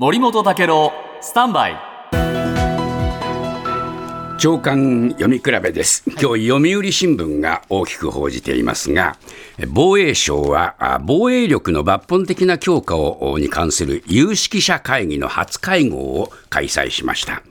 森本武郎スタンバイ。長官読み比べです。今日読売新聞が大きく報じていますが防衛省は防衛力の抜本的な強化をに関する有識者会議の初会合を開催しました。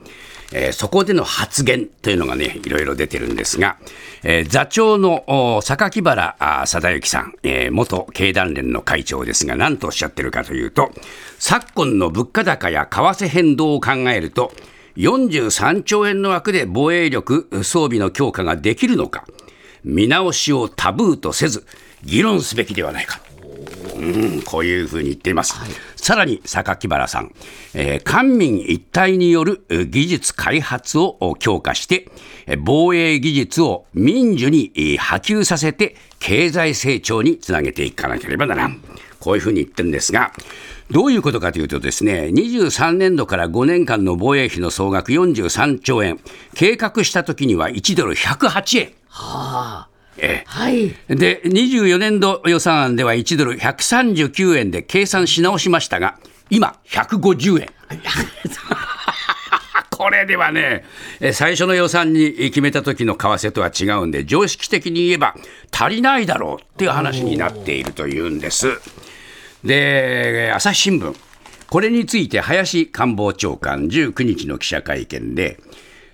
えー、そこでの発言というのがね、いろいろ出てるんですが、えー、座長の榊原貞之さん、えー、元経団連の会長ですが、何とおっしゃってるかというと、昨今の物価高や為替変動を考えると、43兆円の枠で防衛力装備の強化ができるのか、見直しをタブーとせず、議論すべきではないか。うん、こういうふうに言っています。はい、さらに、榊原さん、えー、官民一体による技術開発を強化して、防衛技術を民需に波及させて、経済成長につなげていかなければならん。こういうふうに言ってるんですが、どういうことかというとですね、23年度から5年間の防衛費の総額43兆円、計画した時には1ドル108円。はあええ、はい、で24年度予算案では1ドル139円で計算し直しましたが、今、150円。これではね、最初の予算に決めた時の為替とは違うんで、常識的に言えば足りないだろうっていう話になっているというんです。で、朝日新聞、これについて林官房長官、19日の記者会見で、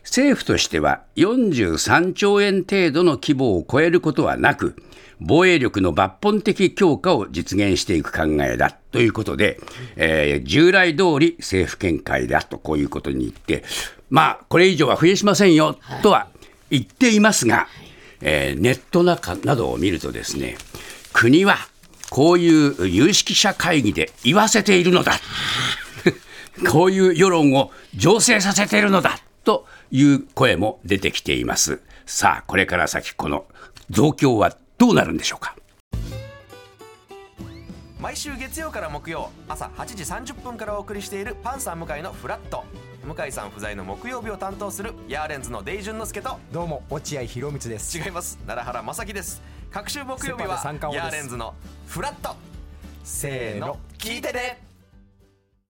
政府としては43兆円程度の規模を超えることはなく、防衛力の抜本的強化を実現していく考えだということで、えー、従来通り政府見解だとこういうことに言って、まあ、これ以上は増やしませんよとは言っていますが、えー、ネット中などを見るとですね、国はこういう有識者会議で言わせているのだ。こういう世論を醸成させているのだという声も出てきています。さあ、これから先、この増強はどうなるんでしょうか？毎週月曜から木曜朝8時30分からお送りしているパンサー向井のフラット。向井さん不在の木曜日を担当するヤーレンズのデイジュンの之介とどうも落合博満です。違います。奈良原正樹です。各週木曜日はヤーレンズのフラット。せーの聞いてね